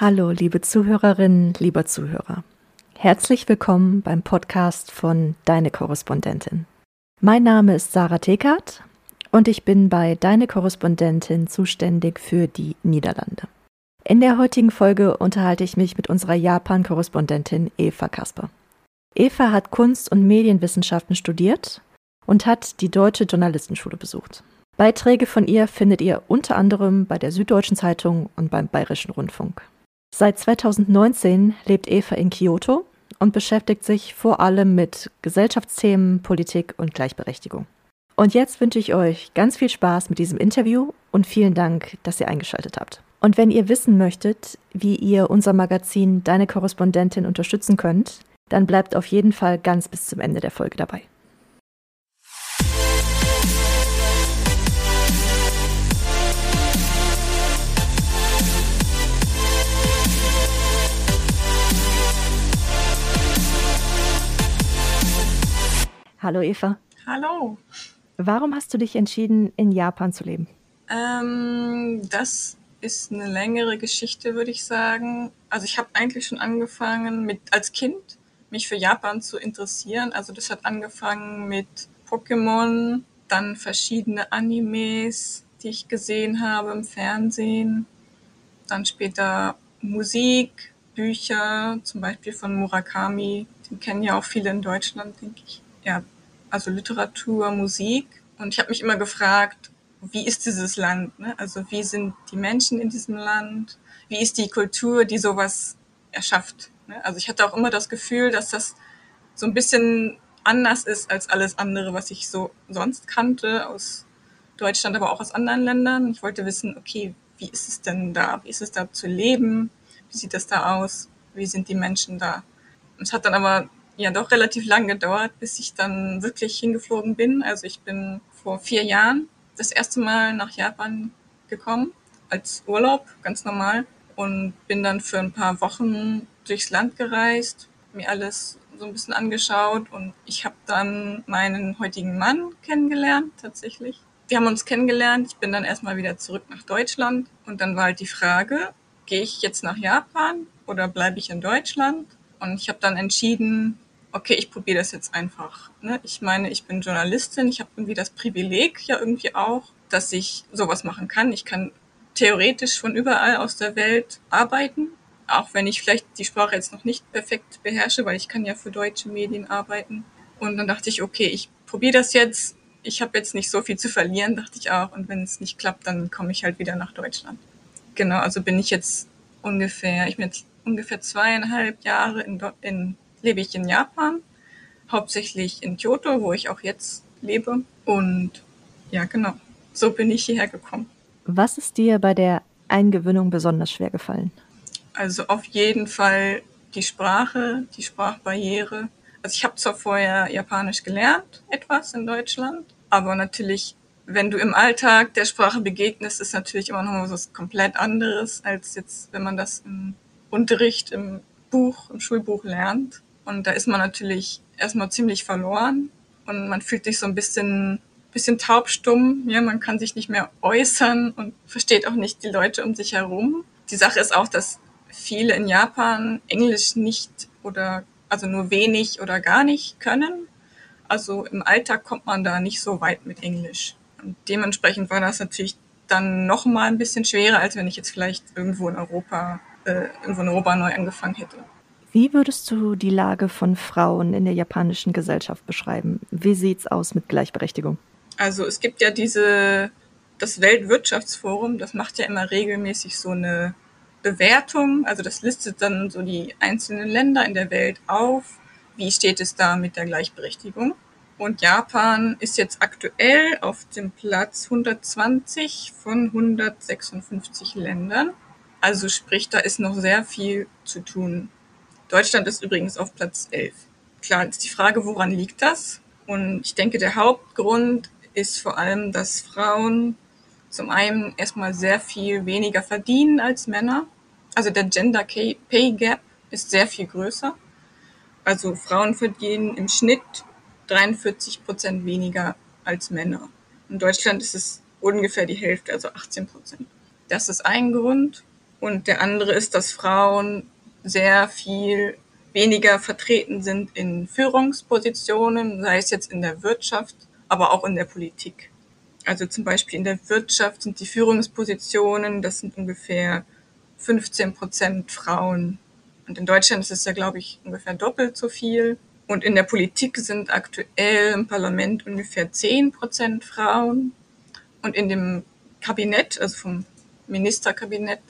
Hallo, liebe Zuhörerinnen, lieber Zuhörer. Herzlich willkommen beim Podcast von Deine Korrespondentin. Mein Name ist Sarah Tekert und ich bin bei Deine Korrespondentin zuständig für die Niederlande. In der heutigen Folge unterhalte ich mich mit unserer Japan-Korrespondentin Eva Kasper. Eva hat Kunst- und Medienwissenschaften studiert und hat die Deutsche Journalistenschule besucht. Beiträge von ihr findet ihr unter anderem bei der Süddeutschen Zeitung und beim Bayerischen Rundfunk. Seit 2019 lebt Eva in Kyoto und beschäftigt sich vor allem mit Gesellschaftsthemen, Politik und Gleichberechtigung. Und jetzt wünsche ich euch ganz viel Spaß mit diesem Interview und vielen Dank, dass ihr eingeschaltet habt. Und wenn ihr wissen möchtet, wie ihr unser Magazin Deine Korrespondentin unterstützen könnt, dann bleibt auf jeden Fall ganz bis zum Ende der Folge dabei. Hallo Eva. Hallo. Warum hast du dich entschieden, in Japan zu leben? Ähm, das ist eine längere Geschichte, würde ich sagen. Also ich habe eigentlich schon angefangen mit als Kind mich für Japan zu interessieren. Also das hat angefangen mit Pokémon, dann verschiedene Animes, die ich gesehen habe im Fernsehen, dann später Musik, Bücher, zum Beispiel von Murakami, den kennen ja auch viele in Deutschland, denke ich ja, also Literatur, Musik. Und ich habe mich immer gefragt, wie ist dieses Land? Ne? Also wie sind die Menschen in diesem Land? Wie ist die Kultur, die sowas erschafft? Ne? Also ich hatte auch immer das Gefühl, dass das so ein bisschen anders ist als alles andere, was ich so sonst kannte aus Deutschland, aber auch aus anderen Ländern. Ich wollte wissen, okay, wie ist es denn da? Wie ist es da zu leben? Wie sieht das da aus? Wie sind die Menschen da? Es hat dann aber ja doch relativ lang gedauert, bis ich dann wirklich hingeflogen bin. Also ich bin vor vier Jahren das erste Mal nach Japan gekommen, als Urlaub, ganz normal. Und bin dann für ein paar Wochen durchs Land gereist, mir alles so ein bisschen angeschaut und ich habe dann meinen heutigen Mann kennengelernt, tatsächlich. Wir haben uns kennengelernt, ich bin dann erstmal wieder zurück nach Deutschland und dann war halt die Frage, gehe ich jetzt nach Japan oder bleibe ich in Deutschland? Und ich habe dann entschieden, okay, ich probiere das jetzt einfach. Ne? Ich meine, ich bin Journalistin, ich habe irgendwie das Privileg ja irgendwie auch, dass ich sowas machen kann. Ich kann theoretisch von überall aus der Welt arbeiten, auch wenn ich vielleicht die Sprache jetzt noch nicht perfekt beherrsche, weil ich kann ja für deutsche Medien arbeiten. Und dann dachte ich, okay, ich probiere das jetzt. Ich habe jetzt nicht so viel zu verlieren, dachte ich auch. Und wenn es nicht klappt, dann komme ich halt wieder nach Deutschland. Genau, also bin ich jetzt ungefähr, ich bin jetzt ungefähr zweieinhalb Jahre in, in lebe ich in Japan, hauptsächlich in Kyoto, wo ich auch jetzt lebe. Und ja, genau, so bin ich hierher gekommen. Was ist dir bei der Eingewöhnung besonders schwer gefallen? Also auf jeden Fall die Sprache, die Sprachbarriere. Also ich habe zwar vorher Japanisch gelernt, etwas in Deutschland, aber natürlich, wenn du im Alltag der Sprache begegnest, ist natürlich immer noch mal was komplett anderes, als jetzt, wenn man das im Unterricht, im Buch, im Schulbuch lernt. Und da ist man natürlich erstmal ziemlich verloren und man fühlt sich so ein bisschen, bisschen taubstumm. Ja, man kann sich nicht mehr äußern und versteht auch nicht die Leute um sich herum. Die Sache ist auch, dass viele in Japan Englisch nicht oder also nur wenig oder gar nicht können. Also im Alltag kommt man da nicht so weit mit Englisch. Und dementsprechend war das natürlich dann noch mal ein bisschen schwerer, als wenn ich jetzt vielleicht irgendwo in Europa, äh, irgendwo in Europa neu angefangen hätte. Wie würdest du die Lage von Frauen in der japanischen Gesellschaft beschreiben? Wie sieht's aus mit Gleichberechtigung? Also es gibt ja diese, das Weltwirtschaftsforum, das macht ja immer regelmäßig so eine Bewertung. Also das listet dann so die einzelnen Länder in der Welt auf. Wie steht es da mit der Gleichberechtigung? Und Japan ist jetzt aktuell auf dem Platz 120 von 156 Ländern. Also sprich, da ist noch sehr viel zu tun. Deutschland ist übrigens auf Platz 11. Klar ist die Frage, woran liegt das? Und ich denke, der Hauptgrund ist vor allem, dass Frauen zum einen erstmal sehr viel weniger verdienen als Männer. Also der Gender Pay Gap ist sehr viel größer. Also Frauen verdienen im Schnitt 43 Prozent weniger als Männer. In Deutschland ist es ungefähr die Hälfte, also 18 Prozent. Das ist ein Grund. Und der andere ist, dass Frauen sehr viel weniger vertreten sind in Führungspositionen, sei es jetzt in der Wirtschaft, aber auch in der Politik. Also zum Beispiel in der Wirtschaft sind die Führungspositionen, das sind ungefähr 15 Prozent Frauen. Und in Deutschland ist es ja, glaube ich, ungefähr doppelt so viel. Und in der Politik sind aktuell im Parlament ungefähr 10 Prozent Frauen. Und in dem Kabinett, also vom Ministerkabinett,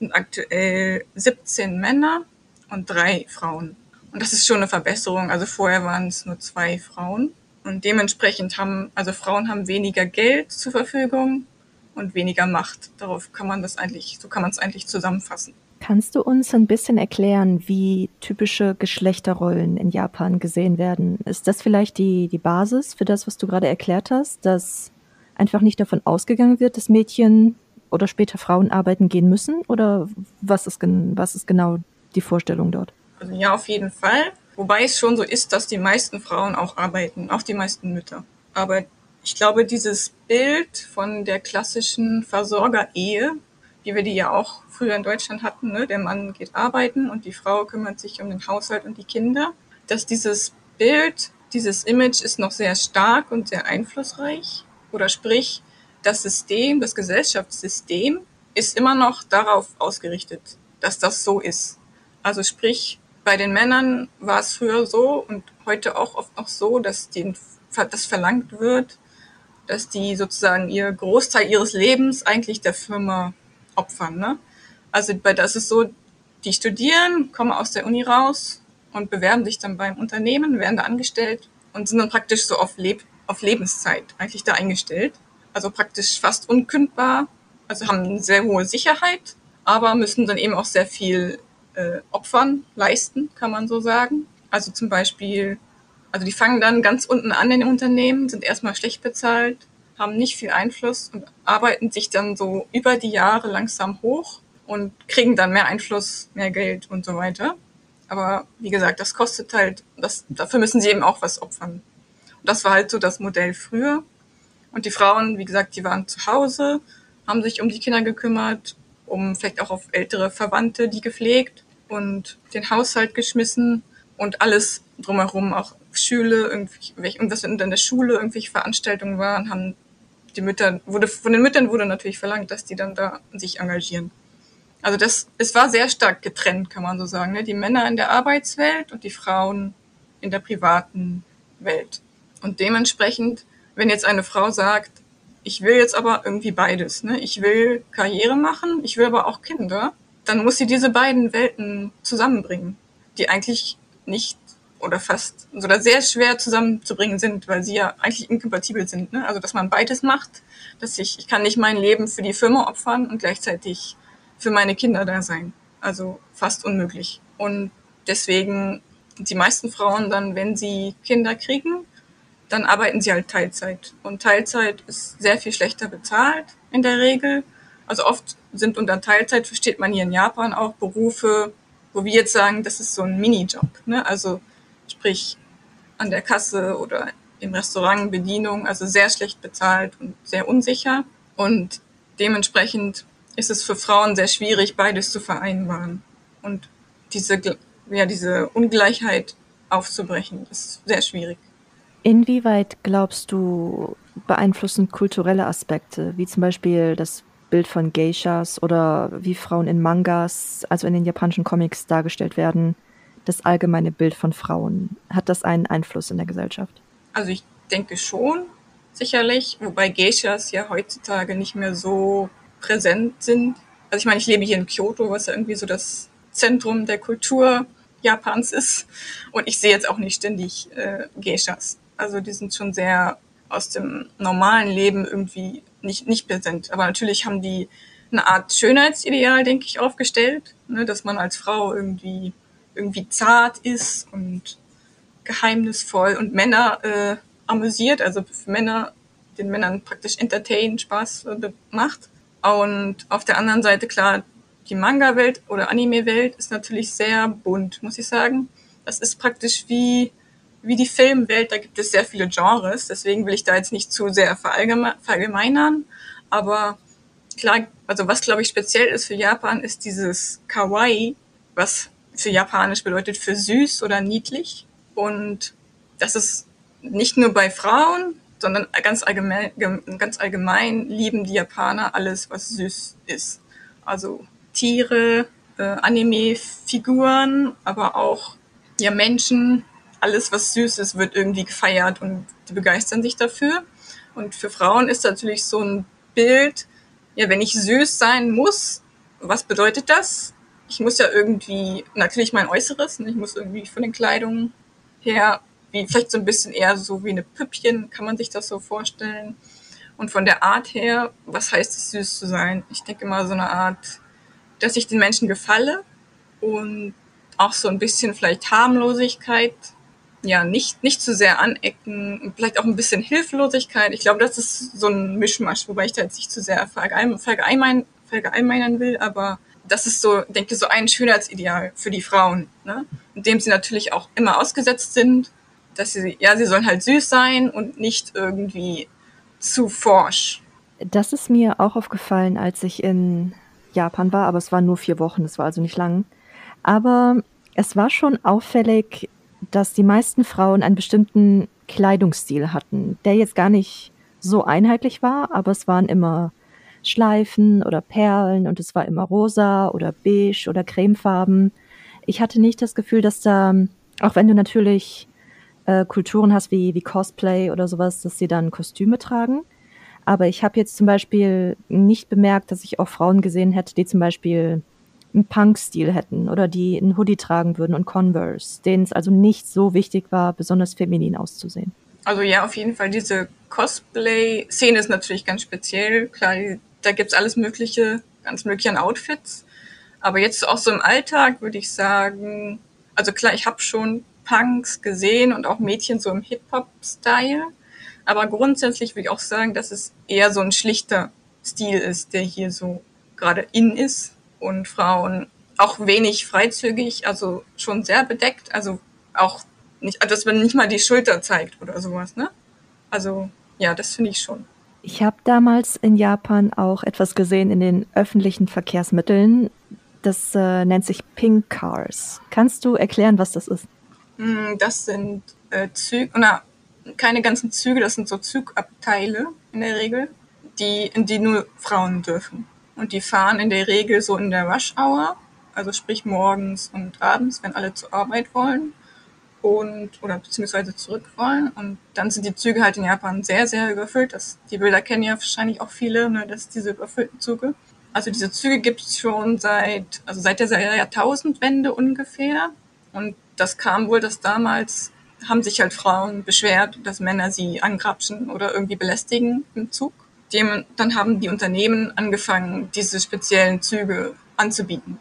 sind aktuell 17 Männer und drei Frauen. Und das ist schon eine Verbesserung. Also vorher waren es nur zwei Frauen. Und dementsprechend haben, also Frauen haben weniger Geld zur Verfügung und weniger Macht. Darauf kann man das eigentlich, so kann man es eigentlich zusammenfassen. Kannst du uns ein bisschen erklären, wie typische Geschlechterrollen in Japan gesehen werden? Ist das vielleicht die, die Basis für das, was du gerade erklärt hast, dass einfach nicht davon ausgegangen wird, dass Mädchen oder später Frauen arbeiten gehen müssen? Oder was ist, was ist genau die Vorstellung dort? Also ja, auf jeden Fall. Wobei es schon so ist, dass die meisten Frauen auch arbeiten, auch die meisten Mütter. Aber ich glaube, dieses Bild von der klassischen Versorgerehe, wie wir die ja auch früher in Deutschland hatten, ne? der Mann geht arbeiten und die Frau kümmert sich um den Haushalt und die Kinder, dass dieses Bild, dieses Image ist noch sehr stark und sehr einflussreich. Oder sprich, das System, das Gesellschaftssystem ist immer noch darauf ausgerichtet, dass das so ist. Also sprich, bei den Männern war es früher so und heute auch oft noch so, dass denen das verlangt wird, dass die sozusagen ihr Großteil ihres Lebens eigentlich der Firma opfern. Ne? Also bei das ist so, die studieren, kommen aus der Uni raus und bewerben sich dann beim Unternehmen, werden da angestellt und sind dann praktisch so auf, Leb auf Lebenszeit eigentlich da eingestellt. Also praktisch fast unkündbar, also haben eine sehr hohe Sicherheit, aber müssen dann eben auch sehr viel äh, Opfern leisten, kann man so sagen. Also zum Beispiel, also die fangen dann ganz unten an in den Unternehmen, sind erstmal schlecht bezahlt, haben nicht viel Einfluss und arbeiten sich dann so über die Jahre langsam hoch und kriegen dann mehr Einfluss, mehr Geld und so weiter. Aber wie gesagt, das kostet halt, das, dafür müssen sie eben auch was opfern. Und das war halt so das Modell früher. Und die Frauen, wie gesagt, die waren zu Hause, haben sich um die Kinder gekümmert, um vielleicht auch auf ältere Verwandte die gepflegt und den Haushalt geschmissen und alles drumherum, auch Schule, irgendwas in der Schule, irgendwelche Veranstaltungen waren, haben die Mütter, wurde, von den Müttern wurde natürlich verlangt, dass die dann da sich engagieren. Also das, es war sehr stark getrennt, kann man so sagen. Ne? Die Männer in der Arbeitswelt und die Frauen in der privaten Welt. Und dementsprechend, wenn jetzt eine Frau sagt, ich will jetzt aber irgendwie beides, ne? ich will Karriere machen, ich will aber auch Kinder, dann muss sie diese beiden Welten zusammenbringen, die eigentlich nicht oder fast oder sehr schwer zusammenzubringen sind, weil sie ja eigentlich inkompatibel sind. Ne? Also dass man beides macht, dass ich, ich kann nicht mein Leben für die Firma opfern und gleichzeitig für meine Kinder da sein. Also fast unmöglich. Und deswegen die meisten Frauen dann, wenn sie Kinder kriegen, dann arbeiten sie halt Teilzeit. Und Teilzeit ist sehr viel schlechter bezahlt in der Regel. Also oft sind unter Teilzeit, versteht man hier in Japan auch Berufe, wo wir jetzt sagen, das ist so ein Minijob. Ne? Also sprich an der Kasse oder im Restaurant Bedienung, also sehr schlecht bezahlt und sehr unsicher. Und dementsprechend ist es für Frauen sehr schwierig, beides zu vereinbaren. Und diese, ja, diese Ungleichheit aufzubrechen, ist sehr schwierig. Inwieweit glaubst du, beeinflussen kulturelle Aspekte, wie zum Beispiel das Bild von Geishas oder wie Frauen in Mangas, also in den japanischen Comics dargestellt werden, das allgemeine Bild von Frauen? Hat das einen Einfluss in der Gesellschaft? Also ich denke schon, sicherlich, wobei Geishas ja heutzutage nicht mehr so präsent sind. Also ich meine, ich lebe hier in Kyoto, was ja irgendwie so das Zentrum der Kultur Japans ist. Und ich sehe jetzt auch nicht ständig äh, Geishas. Also die sind schon sehr aus dem normalen Leben irgendwie nicht, nicht präsent. Aber natürlich haben die eine Art Schönheitsideal, denke ich, aufgestellt, ne, dass man als Frau irgendwie, irgendwie zart ist und geheimnisvoll und Männer äh, amüsiert, also für Männer, den Männern praktisch entertain, Spaß äh, macht. Und auf der anderen Seite, klar, die Manga-Welt oder Anime-Welt ist natürlich sehr bunt, muss ich sagen. Das ist praktisch wie wie die Filmwelt, da gibt es sehr viele Genres, deswegen will ich da jetzt nicht zu sehr verallgemeinern, aber klar, also was glaube ich speziell ist für Japan, ist dieses Kawaii, was für Japanisch bedeutet für süß oder niedlich. Und das ist nicht nur bei Frauen, sondern ganz allgemein, ganz allgemein lieben die Japaner alles, was süß ist. Also Tiere, äh, Anime-Figuren, aber auch ja Menschen, alles was süß ist, wird irgendwie gefeiert und die begeistern sich dafür. Und für Frauen ist natürlich so ein Bild, ja, wenn ich süß sein muss, was bedeutet das? Ich muss ja irgendwie, natürlich mein Äußeres, ne? ich muss irgendwie von den Kleidungen her, wie vielleicht so ein bisschen eher so wie eine Püppchen, kann man sich das so vorstellen. Und von der Art her, was heißt es, süß zu sein? Ich denke mal so eine Art, dass ich den Menschen gefalle und auch so ein bisschen vielleicht Harmlosigkeit, ja, nicht, nicht zu sehr anecken, vielleicht auch ein bisschen Hilflosigkeit. Ich glaube, das ist so ein Mischmasch, wobei ich da jetzt nicht zu sehr verallgemeinern, verallgemeinern will, aber das ist so, denke so ein Schönheitsideal für die Frauen, ne? indem sie natürlich auch immer ausgesetzt sind, dass sie, ja, sie sollen halt süß sein und nicht irgendwie zu forsch. Das ist mir auch aufgefallen, als ich in Japan war, aber es waren nur vier Wochen, das war also nicht lang. Aber es war schon auffällig, dass die meisten Frauen einen bestimmten Kleidungsstil hatten, der jetzt gar nicht so einheitlich war, aber es waren immer Schleifen oder Perlen und es war immer rosa oder beige oder cremefarben. Ich hatte nicht das Gefühl, dass da, auch wenn du natürlich äh, Kulturen hast wie, wie Cosplay oder sowas, dass sie dann Kostüme tragen. Aber ich habe jetzt zum Beispiel nicht bemerkt, dass ich auch Frauen gesehen hätte, die zum Beispiel einen Punk-Stil hätten oder die einen Hoodie tragen würden und Converse, denen es also nicht so wichtig war, besonders feminin auszusehen. Also ja, auf jeden Fall diese Cosplay-Szene ist natürlich ganz speziell. Klar, da gibt's alles mögliche, ganz mögliche an Outfits. Aber jetzt auch so im Alltag würde ich sagen, also klar, ich habe schon Punks gesehen und auch Mädchen so im Hip-Hop-Style. Aber grundsätzlich würde ich auch sagen, dass es eher so ein schlichter Stil ist, der hier so gerade in ist und Frauen auch wenig freizügig, also schon sehr bedeckt, also auch nicht, dass man nicht mal die Schulter zeigt oder sowas, ne? Also ja, das finde ich schon. Ich habe damals in Japan auch etwas gesehen in den öffentlichen Verkehrsmitteln. Das äh, nennt sich Pink Cars. Kannst du erklären, was das ist? Hm, das sind äh, Züge, na, keine ganzen Züge, das sind so Zugabteile in der Regel, die, in die nur Frauen dürfen. Und die fahren in der Regel so in der Rush Hour, also sprich morgens und abends, wenn alle zur Arbeit wollen und oder beziehungsweise zurück wollen. Und dann sind die Züge halt in Japan sehr, sehr überfüllt. Das, die Bilder kennen ja wahrscheinlich auch viele, ne, dass diese überfüllten Züge. Also diese Züge gibt es schon seit, also seit der Jahrtausendwende ungefähr. Und das kam wohl, dass damals haben sich halt Frauen beschwert, dass Männer sie angrapschen oder irgendwie belästigen im Zug dem, dann haben die Unternehmen angefangen, diese speziellen Züge anzubieten.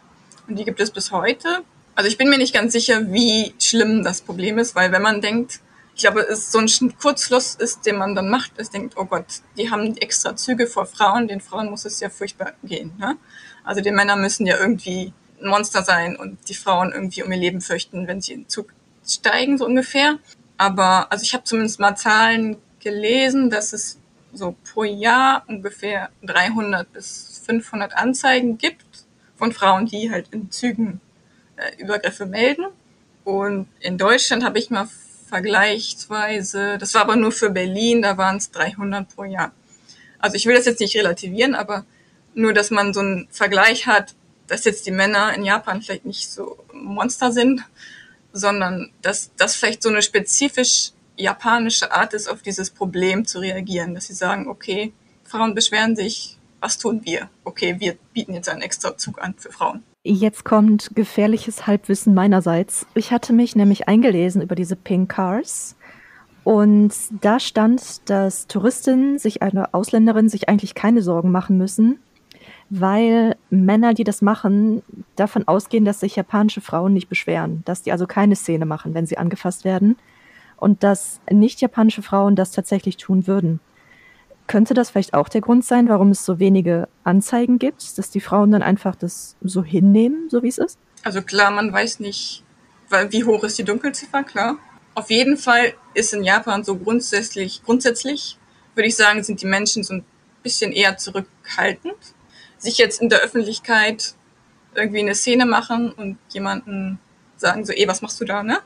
Und die gibt es bis heute. Also ich bin mir nicht ganz sicher, wie schlimm das Problem ist, weil wenn man denkt, ich glaube, es so ein Kurzschluss ist, den man dann macht, ist denkt, oh Gott, die haben extra Züge vor Frauen, den Frauen muss es ja furchtbar gehen. Ne? Also die Männer müssen ja irgendwie ein Monster sein und die Frauen irgendwie um ihr Leben fürchten, wenn sie in den Zug steigen, so ungefähr. Aber also ich habe zumindest mal Zahlen gelesen, dass es so pro Jahr ungefähr 300 bis 500 Anzeigen gibt von Frauen, die halt in Zügen äh, Übergriffe melden. Und in Deutschland habe ich mal vergleichsweise, das war aber nur für Berlin, da waren es 300 pro Jahr. Also ich will das jetzt nicht relativieren, aber nur, dass man so einen Vergleich hat, dass jetzt die Männer in Japan vielleicht nicht so Monster sind, sondern dass das vielleicht so eine spezifisch japanische Art ist, auf dieses Problem zu reagieren, dass sie sagen, okay, Frauen beschweren sich, was tun wir? Okay, wir bieten jetzt einen extra Zug an für Frauen. Jetzt kommt gefährliches Halbwissen meinerseits. Ich hatte mich nämlich eingelesen über diese Pink Cars und da stand, dass Touristinnen sich, eine Ausländerin sich eigentlich keine Sorgen machen müssen, weil Männer, die das machen, davon ausgehen, dass sich japanische Frauen nicht beschweren, dass die also keine Szene machen, wenn sie angefasst werden und dass nicht japanische Frauen das tatsächlich tun würden. Könnte das vielleicht auch der Grund sein, warum es so wenige Anzeigen gibt, dass die Frauen dann einfach das so hinnehmen, so wie es ist? Also klar, man weiß nicht, wie hoch ist die Dunkelziffer, klar. Auf jeden Fall ist in Japan so grundsätzlich, grundsätzlich würde ich sagen, sind die Menschen so ein bisschen eher zurückhaltend. sich jetzt in der Öffentlichkeit irgendwie eine Szene machen und jemanden sagen so, eh, was machst du da, ne?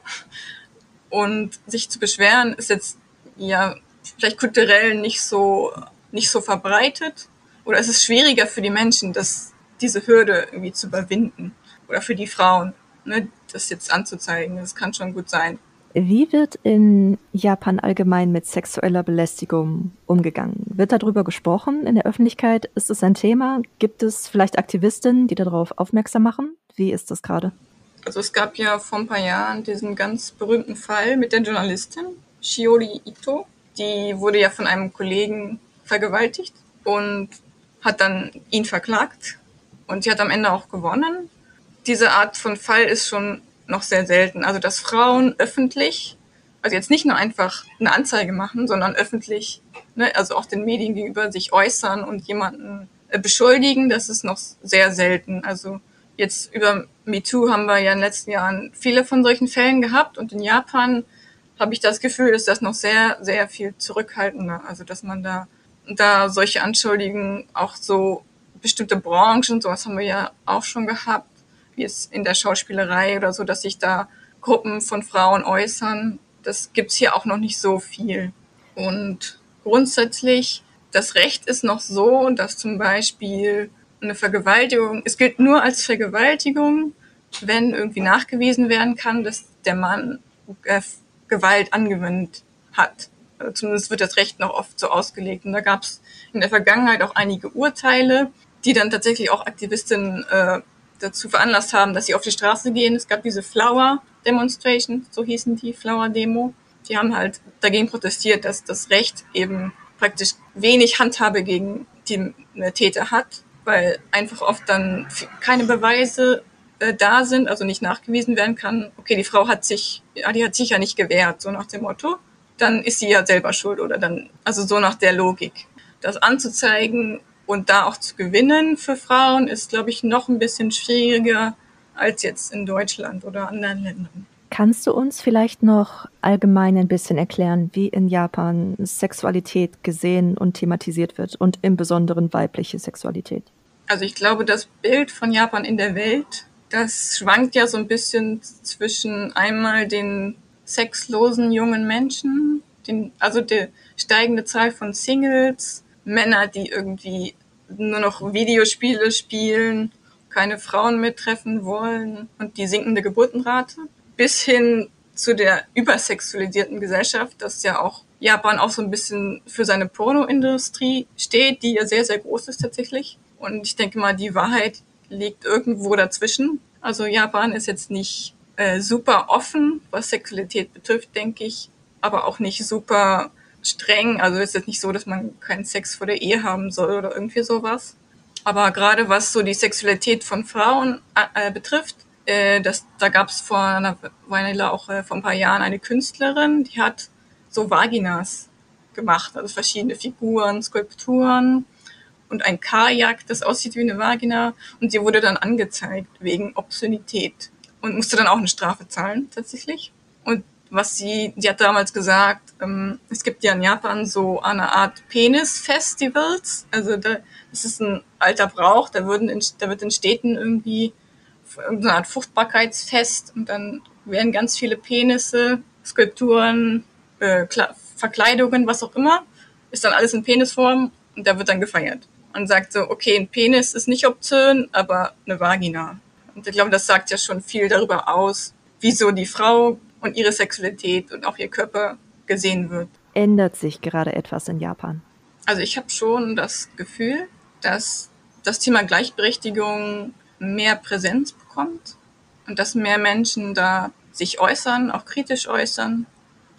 Und sich zu beschweren ist jetzt ja vielleicht kulturell nicht so, nicht so verbreitet. Oder es ist schwieriger für die Menschen, das, diese Hürde irgendwie zu überwinden. Oder für die Frauen, ne, das jetzt anzuzeigen. Das kann schon gut sein. Wie wird in Japan allgemein mit sexueller Belästigung umgegangen? Wird darüber gesprochen in der Öffentlichkeit? Ist es ein Thema? Gibt es vielleicht Aktivistinnen, die darauf aufmerksam machen? Wie ist das gerade? Also es gab ja vor ein paar Jahren diesen ganz berühmten Fall mit der Journalistin Shiori Ito. Die wurde ja von einem Kollegen vergewaltigt und hat dann ihn verklagt. Und sie hat am Ende auch gewonnen. Diese Art von Fall ist schon noch sehr selten. Also dass Frauen öffentlich, also jetzt nicht nur einfach eine Anzeige machen, sondern öffentlich, ne, also auch den Medien gegenüber sich äußern und jemanden äh, beschuldigen, das ist noch sehr selten. Also jetzt über MeToo haben wir ja in den letzten Jahren viele von solchen Fällen gehabt und in Japan habe ich das Gefühl, ist das noch sehr, sehr viel zurückhaltender. Also dass man da, da solche Anschuldigungen auch so bestimmte Branchen, sowas haben wir ja auch schon gehabt, wie es in der Schauspielerei oder so, dass sich da Gruppen von Frauen äußern. Das gibt's hier auch noch nicht so viel. Und grundsätzlich, das Recht ist noch so, dass zum Beispiel eine Vergewaltigung, es gilt nur als Vergewaltigung, wenn irgendwie nachgewiesen werden kann, dass der Mann äh, Gewalt angewendet hat. Also zumindest wird das Recht noch oft so ausgelegt. Und da gab es in der Vergangenheit auch einige Urteile, die dann tatsächlich auch Aktivistinnen äh, dazu veranlasst haben, dass sie auf die Straße gehen. Es gab diese Flower Demonstration, so hießen die, Flower Demo. Die haben halt dagegen protestiert, dass das Recht eben praktisch wenig Handhabe gegen die Täter hat weil einfach oft dann keine Beweise äh, da sind, also nicht nachgewiesen werden kann, okay, die Frau hat sich, ja, die hat sich ja nicht gewehrt, so nach dem Motto, dann ist sie ja selber schuld oder dann, also so nach der Logik. Das anzuzeigen und da auch zu gewinnen für Frauen ist, glaube ich, noch ein bisschen schwieriger als jetzt in Deutschland oder anderen Ländern. Kannst du uns vielleicht noch allgemein ein bisschen erklären, wie in Japan Sexualität gesehen und thematisiert wird und im Besonderen weibliche Sexualität? Also ich glaube, das Bild von Japan in der Welt, das schwankt ja so ein bisschen zwischen einmal den sexlosen jungen Menschen, den, also die steigende Zahl von Singles, Männer, die irgendwie nur noch Videospiele spielen, keine Frauen mehr treffen wollen und die sinkende Geburtenrate bis hin zu der übersexualisierten Gesellschaft, dass ja auch Japan auch so ein bisschen für seine Pornoindustrie steht, die ja sehr, sehr groß ist tatsächlich. Und ich denke mal, die Wahrheit liegt irgendwo dazwischen. Also Japan ist jetzt nicht äh, super offen, was Sexualität betrifft, denke ich, aber auch nicht super streng. Also ist jetzt nicht so, dass man keinen Sex vor der Ehe haben soll oder irgendwie sowas. Aber gerade was so die Sexualität von Frauen äh, betrifft, äh, das, da gab es vor einer Weile auch äh, vor ein paar Jahren eine Künstlerin, die hat so Vaginas gemacht, also verschiedene Figuren, Skulpturen und ein Kajak, das aussieht wie eine Vagina. Und sie wurde dann angezeigt wegen Obszönität und musste dann auch eine Strafe zahlen tatsächlich. Und was sie, sie hat damals gesagt, ähm, es gibt ja in Japan so eine Art Penis-Festivals. Also da, das ist ein alter Brauch, da, würden in, da wird in Städten irgendwie irgendeine Art Fruchtbarkeitsfest und dann werden ganz viele Penisse, Skulpturen, äh, Verkleidungen, was auch immer, ist dann alles in Penisform und da wird dann gefeiert. Man sagt so, okay, ein Penis ist nicht obszön, aber eine Vagina. Und ich glaube, das sagt ja schon viel darüber aus, wieso die Frau und ihre Sexualität und auch ihr Körper gesehen wird. Ändert sich gerade etwas in Japan? Also ich habe schon das Gefühl, dass das Thema Gleichberechtigung mehr Präsenz bekommt und dass mehr Menschen da sich äußern, auch kritisch äußern,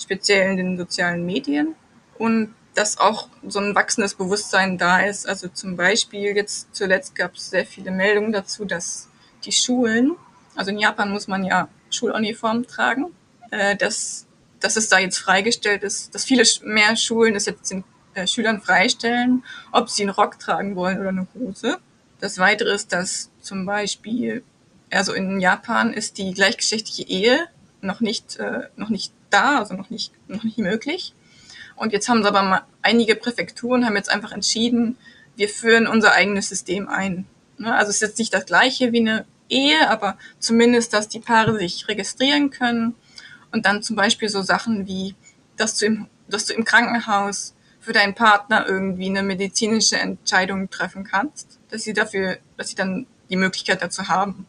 speziell in den sozialen Medien und dass auch so ein wachsendes Bewusstsein da ist. Also zum Beispiel jetzt zuletzt gab es sehr viele Meldungen dazu, dass die Schulen, also in Japan muss man ja Schuluniform tragen, äh, dass, dass es da jetzt freigestellt ist, dass viele mehr Schulen es jetzt den äh, Schülern freistellen, ob sie einen Rock tragen wollen oder eine Hose. Das Weitere ist, dass zum Beispiel, also in Japan ist die gleichgeschlechtliche Ehe noch nicht, äh, noch nicht da, also noch nicht, noch nicht möglich. Und jetzt haben aber mal einige Präfekturen haben jetzt einfach entschieden, wir führen unser eigenes System ein. Ne? Also es ist jetzt nicht das gleiche wie eine Ehe, aber zumindest, dass die Paare sich registrieren können und dann zum Beispiel so Sachen wie, dass du im, dass du im Krankenhaus für deinen Partner irgendwie eine medizinische Entscheidung treffen kannst, dass sie dafür, dass sie dann die Möglichkeit dazu haben.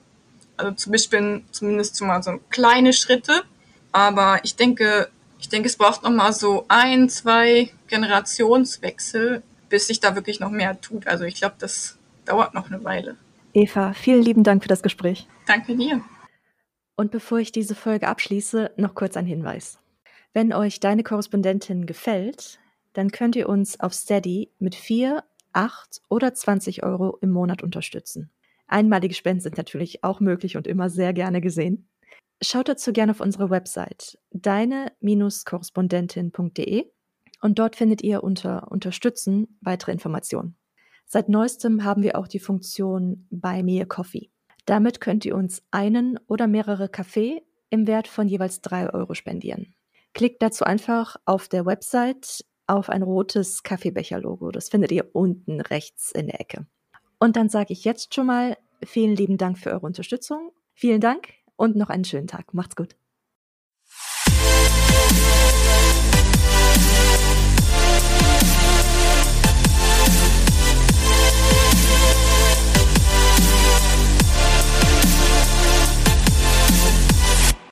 Also zum Beispiel zumindest mal so kleine Schritte, aber ich denke, ich denke, es braucht noch mal so ein, zwei Generationswechsel, bis sich da wirklich noch mehr tut. Also ich glaube, das dauert noch eine Weile. Eva, vielen lieben Dank für das Gespräch. Danke dir. Und bevor ich diese Folge abschließe, noch kurz ein Hinweis. Wenn euch deine Korrespondentin gefällt, dann könnt ihr uns auf Steady mit 4, 8 oder 20 Euro im Monat unterstützen. Einmalige Spenden sind natürlich auch möglich und immer sehr gerne gesehen. Schaut dazu gerne auf unsere Website deine-korrespondentin.de und dort findet ihr unter Unterstützen weitere Informationen. Seit neuestem haben wir auch die Funktion Buy Me a Coffee. Damit könnt ihr uns einen oder mehrere Kaffee im Wert von jeweils drei Euro spendieren. Klickt dazu einfach auf der Website auf ein rotes Kaffeebecher-Logo. Das findet ihr unten rechts in der Ecke. Und dann sage ich jetzt schon mal vielen lieben Dank für eure Unterstützung. Vielen Dank und noch einen schönen Tag. Macht's gut.